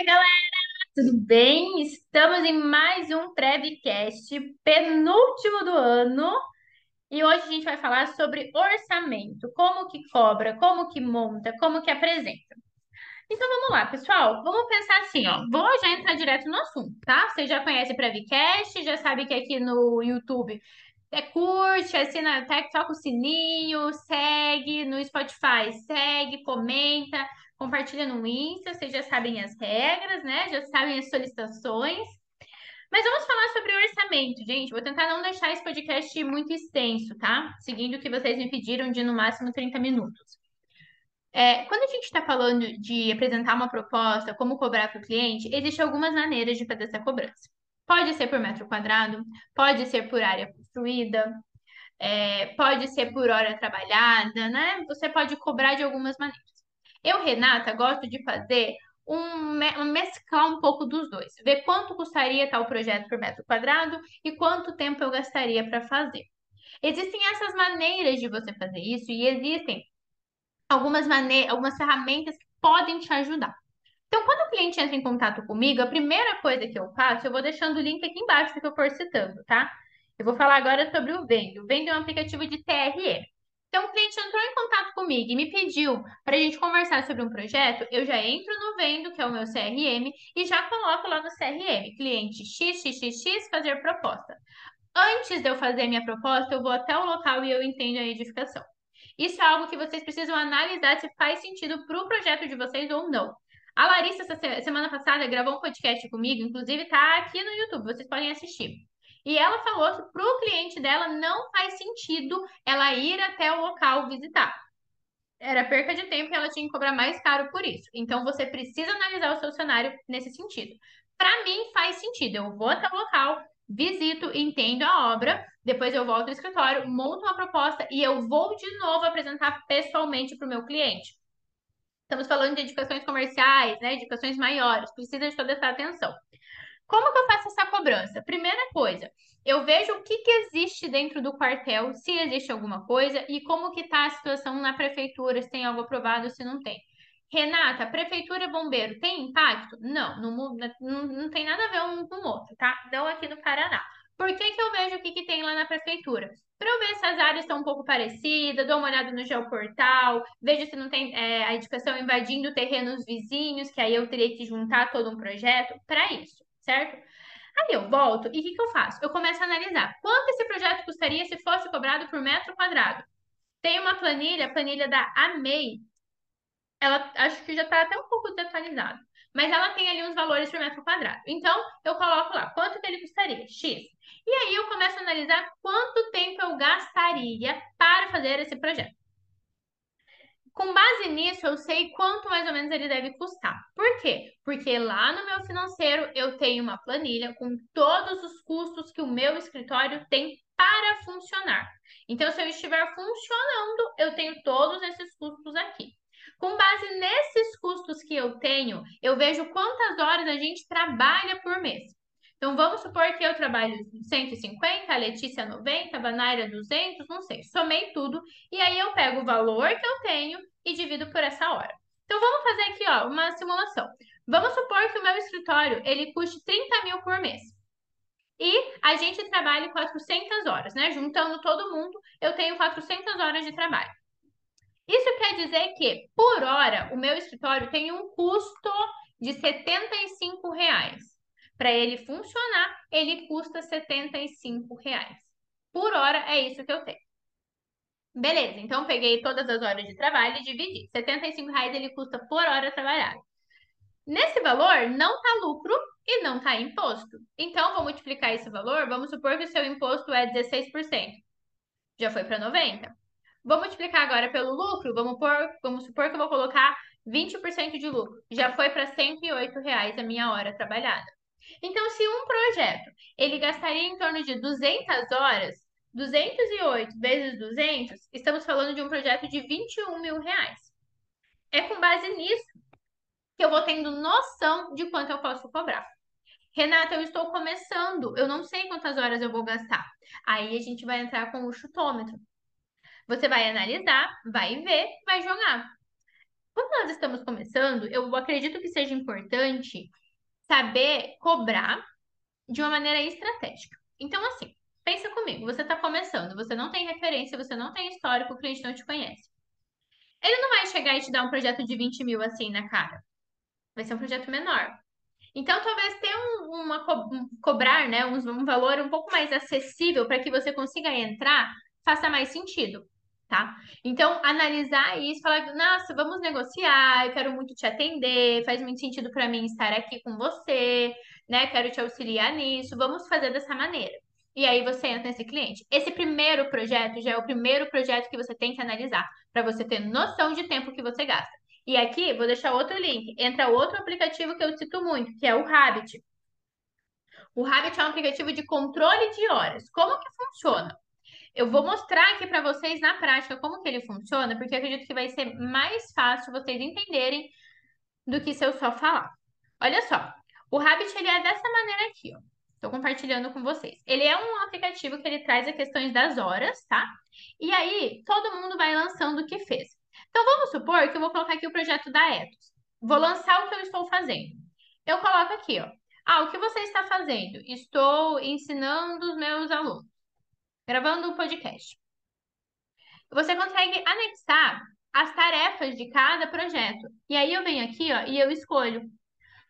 Oi, galera, tudo bem? Estamos em mais um Prevcast, penúltimo do ano, e hoje a gente vai falar sobre orçamento, como que cobra, como que monta, como que apresenta. Então vamos lá, pessoal, vamos pensar assim, ó, vou já entrar direto no assunto, tá? Vocês já conhecem Prevcast, já sabem que aqui no YouTube é, curte, assina, toca o sininho, segue no Spotify, segue, comenta, compartilha no Insta, vocês já sabem as regras, né? Já sabem as solicitações. Mas vamos falar sobre orçamento, gente. Vou tentar não deixar esse podcast muito extenso, tá? Seguindo o que vocês me pediram de no máximo 30 minutos. É, quando a gente está falando de apresentar uma proposta, como cobrar para o cliente, existem algumas maneiras de fazer essa cobrança. Pode ser por metro quadrado, pode ser por área construída, é, pode ser por hora trabalhada, né? Você pode cobrar de algumas maneiras. Eu, Renata, gosto de fazer um, mesclar um pouco dos dois, ver quanto custaria tal projeto por metro quadrado e quanto tempo eu gastaria para fazer. Existem essas maneiras de você fazer isso e existem algumas algumas ferramentas que podem te ajudar. Então, quando o cliente entra em contato comigo, a primeira coisa que eu faço, eu vou deixando o link aqui embaixo que eu for citando, tá? Eu vou falar agora sobre o Vendo. O Vendo é um aplicativo de TRE. Então, o cliente entrou em contato comigo e me pediu para a gente conversar sobre um projeto, eu já entro no Vendo, que é o meu CRM, e já coloco lá no CRM, cliente XXX fazer proposta. Antes de eu fazer minha proposta, eu vou até o local e eu entendo a edificação. Isso é algo que vocês precisam analisar se faz sentido para o projeto de vocês ou não. A Larissa, essa semana passada, gravou um podcast comigo, inclusive está aqui no YouTube, vocês podem assistir. E ela falou que para o cliente dela não faz sentido ela ir até o local visitar. Era perca de tempo e ela tinha que cobrar mais caro por isso. Então você precisa analisar o seu cenário nesse sentido. Para mim faz sentido. Eu vou até o local, visito, entendo a obra, depois eu volto ao escritório, monto uma proposta e eu vou de novo apresentar pessoalmente para o meu cliente. Estamos falando de edificações comerciais, né? Edificações maiores, precisa de toda essa atenção. Como que eu faço essa cobrança? Primeira coisa, eu vejo o que, que existe dentro do quartel, se existe alguma coisa e como que está a situação na prefeitura, se tem algo aprovado, se não tem. Renata, prefeitura bombeiro tem impacto? Não, não, não, não tem nada a ver um com o outro, tá? Não aqui no Paraná. Por que, que eu vejo o que, que tem lá na prefeitura? Para eu ver se as áreas estão um pouco parecidas, dou uma olhada no geoportal, vejo se não tem é, a edificação invadindo terrenos vizinhos, que aí eu teria que juntar todo um projeto para isso certo? Aí eu volto e o que, que eu faço? Eu começo a analisar quanto esse projeto custaria se fosse cobrado por metro quadrado. Tem uma planilha, a planilha da AMEI, ela acho que já está até um pouco desatualizada, mas ela tem ali uns valores por metro quadrado. Então, eu coloco lá quanto que ele custaria, X. E aí eu começo a analisar quanto tempo eu gastaria para fazer esse projeto. Com base nisso, eu sei quanto mais ou menos ele deve custar. Por quê? Porque lá no meu financeiro eu tenho uma planilha com todos os custos que o meu escritório tem para funcionar. Então, se eu estiver funcionando, eu tenho todos esses custos aqui. Com base nesses custos que eu tenho, eu vejo quantas horas a gente trabalha por mês. Então, vamos supor que eu trabalho 150, a Letícia 90, a Banaira 200, não sei. Somei tudo e aí eu pego o valor que eu tenho e divido por essa hora. Então, vamos fazer aqui ó, uma simulação. Vamos supor que o meu escritório ele custe 30 mil por mês. E a gente trabalha 400 horas, né? Juntando todo mundo, eu tenho 400 horas de trabalho. Isso quer dizer que, por hora, o meu escritório tem um custo de 75 reais. Para ele funcionar, ele custa 75 reais. Por hora é isso que eu tenho. Beleza, então peguei todas as horas de trabalho e dividi. 75 reais ele custa por hora trabalhada. Nesse valor não está lucro e não está imposto. Então, vou multiplicar esse valor. Vamos supor que o seu imposto é 16%. Já foi para 90%. Vou multiplicar agora pelo lucro. Vamos, por, vamos supor que eu vou colocar 20% de lucro. Já foi para 108 reais a minha hora trabalhada. Então, se um projeto ele gastaria em torno de 200 horas, 208 vezes 200, estamos falando de um projeto de 21 mil reais. É com base nisso que eu vou tendo noção de quanto eu posso cobrar. Renata, eu estou começando, eu não sei quantas horas eu vou gastar. Aí a gente vai entrar com o chutômetro. Você vai analisar, vai ver, vai jogar. quando nós estamos começando, eu acredito que seja importante saber cobrar de uma maneira estratégica. Então, assim, pensa comigo, você está começando, você não tem referência, você não tem histórico, o cliente não te conhece. Ele não vai chegar e te dar um projeto de 20 mil assim na cara. Vai ser um projeto menor. Então, talvez ter um, uma co cobrar, né, um, um valor um pouco mais acessível para que você consiga entrar, faça mais sentido tá? Então, analisar isso, falar, nossa, vamos negociar, eu quero muito te atender, faz muito sentido para mim estar aqui com você, né? Quero te auxiliar nisso, vamos fazer dessa maneira. E aí você entra nesse cliente. Esse primeiro projeto já é o primeiro projeto que você tem que analisar, para você ter noção de tempo que você gasta. E aqui, vou deixar outro link, entra outro aplicativo que eu cito muito, que é o Habit. O Habit é um aplicativo de controle de horas. Como que funciona? Eu vou mostrar aqui para vocês na prática como que ele funciona, porque acredito que vai ser mais fácil vocês entenderem do que se eu só falar. Olha só, o Rabbit ele é dessa maneira aqui, ó. Estou compartilhando com vocês. Ele é um aplicativo que ele traz as questões das horas, tá? E aí, todo mundo vai lançando o que fez. Então, vamos supor que eu vou colocar aqui o projeto da Etos. Vou lançar o que eu estou fazendo. Eu coloco aqui, ó. Ah, o que você está fazendo? Estou ensinando os meus alunos gravando o podcast. Você consegue anexar as tarefas de cada projeto. E aí eu venho aqui, ó, e eu escolho.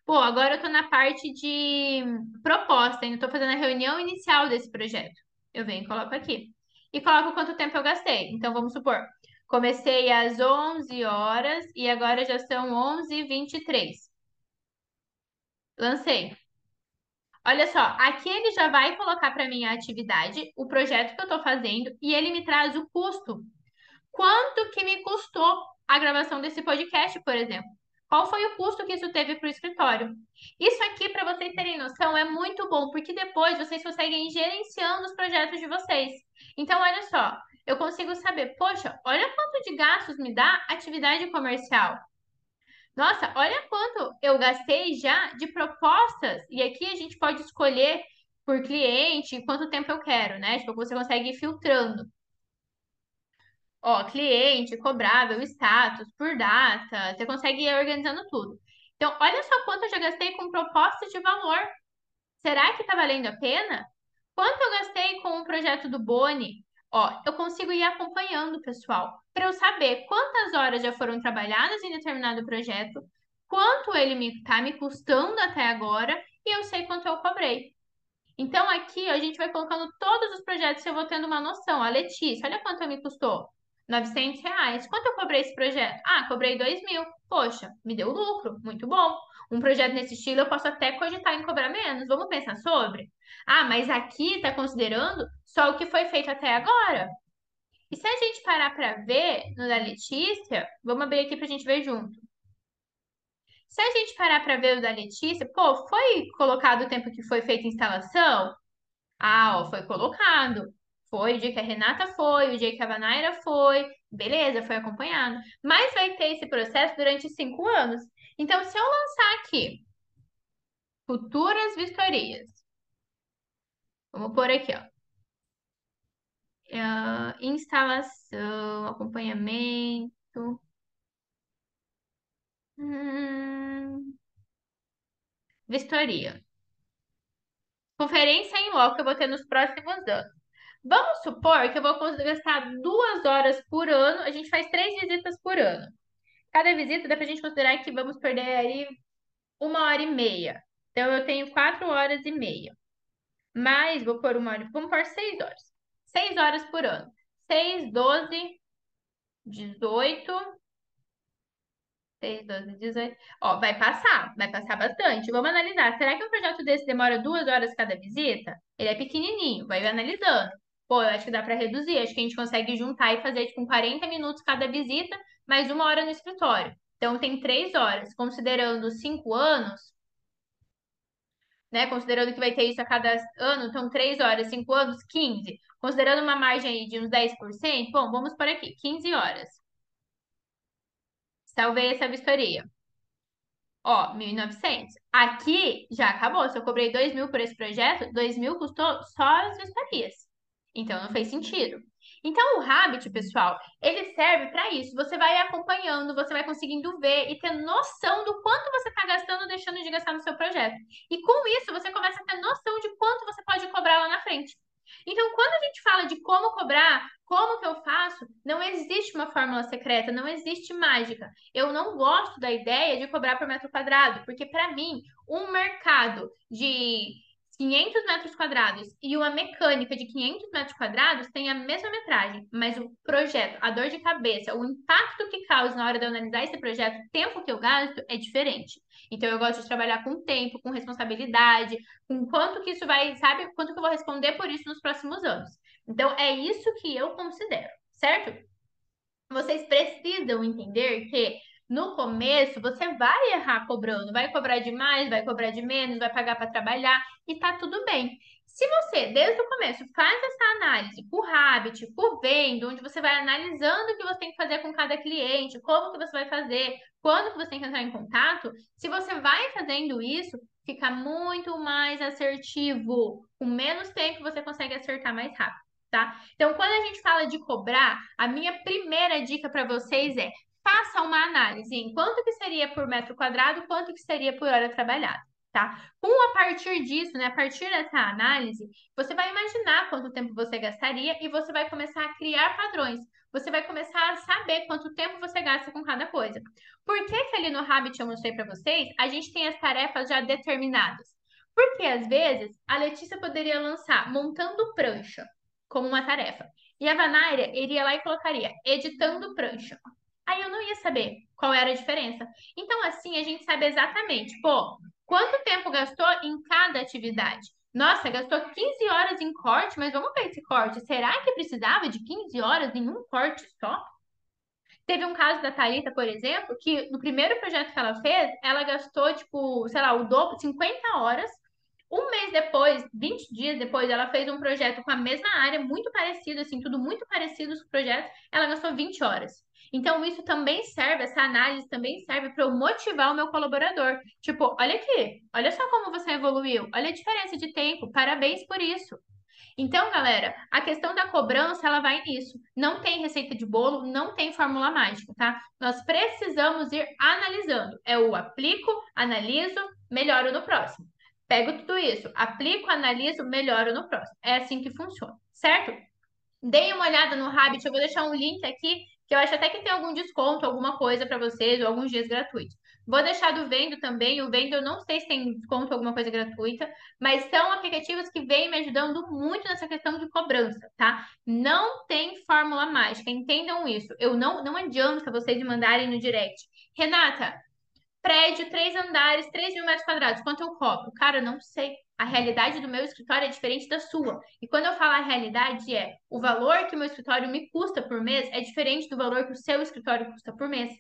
Pô, agora eu tô na parte de proposta, ainda tô fazendo a reunião inicial desse projeto. Eu venho e coloco aqui. E coloco quanto tempo eu gastei. Então, vamos supor, comecei às 11 horas e agora já são 11h23. Lancei. Olha só, aqui ele já vai colocar para mim a atividade, o projeto que eu estou fazendo, e ele me traz o custo. Quanto que me custou a gravação desse podcast, por exemplo? Qual foi o custo que isso teve para o escritório? Isso aqui, para vocês terem noção, é muito bom, porque depois vocês conseguem ir gerenciando os projetos de vocês. Então, olha só, eu consigo saber, poxa, olha quanto de gastos me dá atividade comercial. Nossa, olha quanto eu gastei já de propostas. E aqui a gente pode escolher por cliente quanto tempo eu quero, né? Tipo, você consegue ir filtrando. Ó, cliente, cobrável, status, por data. Você consegue ir organizando tudo. Então, olha só quanto eu já gastei com propostas de valor. Será que tá valendo a pena? Quanto eu gastei com o projeto do Boni? Ó, eu consigo ir acompanhando, pessoal, para eu saber quantas horas já foram trabalhadas em determinado projeto, quanto ele está me custando até agora e eu sei quanto eu cobrei. Então, aqui a gente vai colocando todos os projetos e eu vou tendo uma noção. A Letícia, olha quanto me custou. 900 reais. Quanto eu cobrei esse projeto? Ah, cobrei 2 mil. Poxa, me deu lucro, muito bom. Um projeto nesse estilo eu posso até cogitar em cobrar menos. Vamos pensar sobre? Ah, mas aqui está considerando só o que foi feito até agora. E se a gente parar para ver no da Letícia, vamos abrir aqui para a gente ver junto. Se a gente parar para ver o da Letícia, pô, foi colocado o tempo que foi feita a instalação? Ah, ó, foi colocado. Foi o dia que a Renata foi, o dia que a Vanaira foi, beleza, foi acompanhado. Mas vai ter esse processo durante cinco anos. Então, se eu lançar aqui futuras vistorias, vamos pôr aqui, ó. Uh, instalação, acompanhamento. Hum, vistoria. Conferência em loco que eu vou ter nos próximos anos. Vamos supor que eu vou gastar duas horas por ano, a gente faz três visitas por ano. Cada visita dá pra gente considerar que vamos perder aí uma hora e meia. Então, eu tenho quatro horas e meia. Mais, vou pôr uma hora, vamos pôr seis horas. Seis horas por ano. Seis, doze, dezoito, 6, 12, 18. Ó, vai passar, vai passar bastante. Vamos analisar. Será que um projeto desse demora duas horas cada visita? Ele é pequenininho, vai analisando. Pô, eu acho que dá para reduzir. Acho que a gente consegue juntar e fazer tipo 40 minutos cada visita, mais uma hora no escritório. Então tem três horas. Considerando cinco anos, né? Considerando que vai ter isso a cada ano, então três horas, cinco anos, 15. Considerando uma margem aí de uns 10%, bom, vamos por aqui, 15 horas. Salvei essa vistoria. Ó, 1.900. Aqui já acabou. Se eu cobrei 2 mil por esse projeto, 2 mil custou só as vistorias. Então, não fez sentido. Então, o Habit, pessoal, ele serve para isso. Você vai acompanhando, você vai conseguindo ver e ter noção do quanto você está gastando deixando de gastar no seu projeto. E com isso, você começa a ter noção de quanto você pode cobrar lá na frente. Então, quando a gente fala de como cobrar, como que eu faço, não existe uma fórmula secreta, não existe mágica. Eu não gosto da ideia de cobrar por metro quadrado, porque para mim, um mercado de 500 metros quadrados e uma mecânica de 500 metros quadrados tem a mesma metragem, mas o projeto, a dor de cabeça, o impacto que causa na hora de eu analisar esse projeto, o tempo que eu gasto é diferente. Então eu gosto de trabalhar com tempo, com responsabilidade, com quanto que isso vai, sabe, quanto que eu vou responder por isso nos próximos anos. Então é isso que eu considero, certo? Vocês precisam entender que no começo, você vai errar cobrando, vai cobrar demais, vai cobrar de menos, vai pagar para trabalhar e tá tudo bem. Se você, desde o começo, faz essa análise por Habit, por Vendo, onde você vai analisando o que você tem que fazer com cada cliente, como que você vai fazer, quando que você tem que entrar em contato, se você vai fazendo isso, fica muito mais assertivo. Com menos tempo, você consegue acertar mais rápido, tá? Então, quando a gente fala de cobrar, a minha primeira dica para vocês é faça uma análise em quanto que seria por metro quadrado, quanto que seria por hora trabalhada, tá? Com a partir disso, né, a partir dessa análise, você vai imaginar quanto tempo você gastaria e você vai começar a criar padrões. Você vai começar a saber quanto tempo você gasta com cada coisa. Por que que ali no Habit eu mostrei para vocês, a gente tem as tarefas já determinadas? Porque às vezes a Letícia poderia lançar montando prancha como uma tarefa. E a Vanária iria lá e colocaria editando prancha aí eu não ia saber qual era a diferença. Então, assim, a gente sabe exatamente, pô, quanto tempo gastou em cada atividade. Nossa, gastou 15 horas em corte, mas vamos ver esse corte. Será que precisava de 15 horas em um corte só? Teve um caso da Thalita, por exemplo, que no primeiro projeto que ela fez, ela gastou, tipo, sei lá, o dobro, 50 horas. Um mês depois, 20 dias depois, ela fez um projeto com a mesma área, muito parecido, assim, tudo muito parecido os projetos. Ela gastou 20 horas. Então, isso também serve, essa análise também serve para eu motivar o meu colaborador. Tipo, olha aqui, olha só como você evoluiu, olha a diferença de tempo, parabéns por isso. Então, galera, a questão da cobrança, ela vai nisso. Não tem receita de bolo, não tem fórmula mágica, tá? Nós precisamos ir analisando. É o aplico, analiso, melhoro no próximo. Pego tudo isso, aplico, analiso, melhoro no próximo. É assim que funciona, certo? Deem uma olhada no Habit, eu vou deixar um link aqui que eu acho até que tem algum desconto, alguma coisa para vocês, ou alguns dias gratuitos. Vou deixar do Vendo também. O Vendo eu não sei se tem desconto, alguma coisa gratuita, mas são aplicativos que vêm me ajudando muito nessa questão de cobrança, tá? Não tem fórmula mágica, entendam isso. Eu não, não adianta vocês me mandarem no direct. Renata, prédio, três andares, 3 mil metros quadrados, quanto eu cobro? Cara, não sei. A realidade do meu escritório é diferente da sua. E quando eu falo a realidade é o valor que o meu escritório me custa por mês é diferente do valor que o seu escritório custa por mês.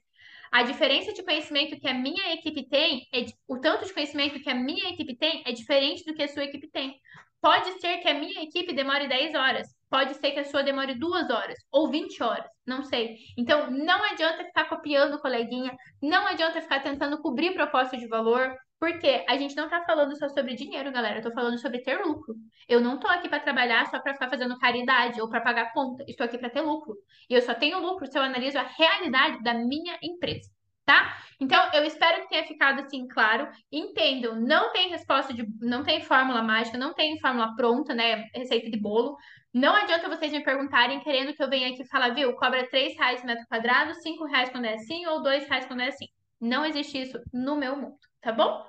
A diferença de conhecimento que a minha equipe tem, é, o tanto de conhecimento que a minha equipe tem é diferente do que a sua equipe tem. Pode ser que a minha equipe demore 10 horas, pode ser que a sua demore 2 horas ou 20 horas, não sei. Então, não adianta ficar copiando o coleguinha, não adianta ficar tentando cobrir proposta de valor, porque a gente não tá falando só sobre dinheiro, galera. Eu tô falando sobre ter lucro. Eu não tô aqui para trabalhar só para ficar fazendo caridade ou para pagar conta. Estou aqui para ter lucro. E eu só tenho lucro se eu analiso a realidade da minha empresa, tá? Então, eu espero que tenha ficado assim claro. Entendam, não tem resposta de, não tem fórmula mágica, não tem fórmula pronta, né? Receita de bolo. Não adianta vocês me perguntarem querendo que eu venha aqui falar, viu? Cobra 3 reais metro quadrado, 5 reais quando é assim ou 2 reais quando é assim. Não existe isso no meu mundo, tá bom?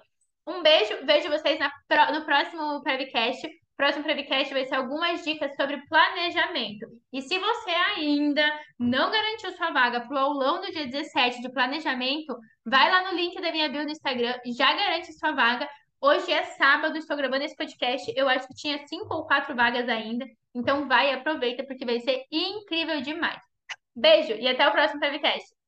Um beijo, vejo vocês na, no próximo Prevcast. Próximo Prevcast vai ser algumas dicas sobre planejamento. E se você ainda não garantiu sua vaga para o aulão do dia 17 de planejamento, vai lá no link da minha bio no Instagram, já garante sua vaga. Hoje é sábado, estou gravando esse podcast. Eu acho que tinha cinco ou quatro vagas ainda. Então vai, aproveita, porque vai ser incrível demais. Beijo e até o próximo Prevcast.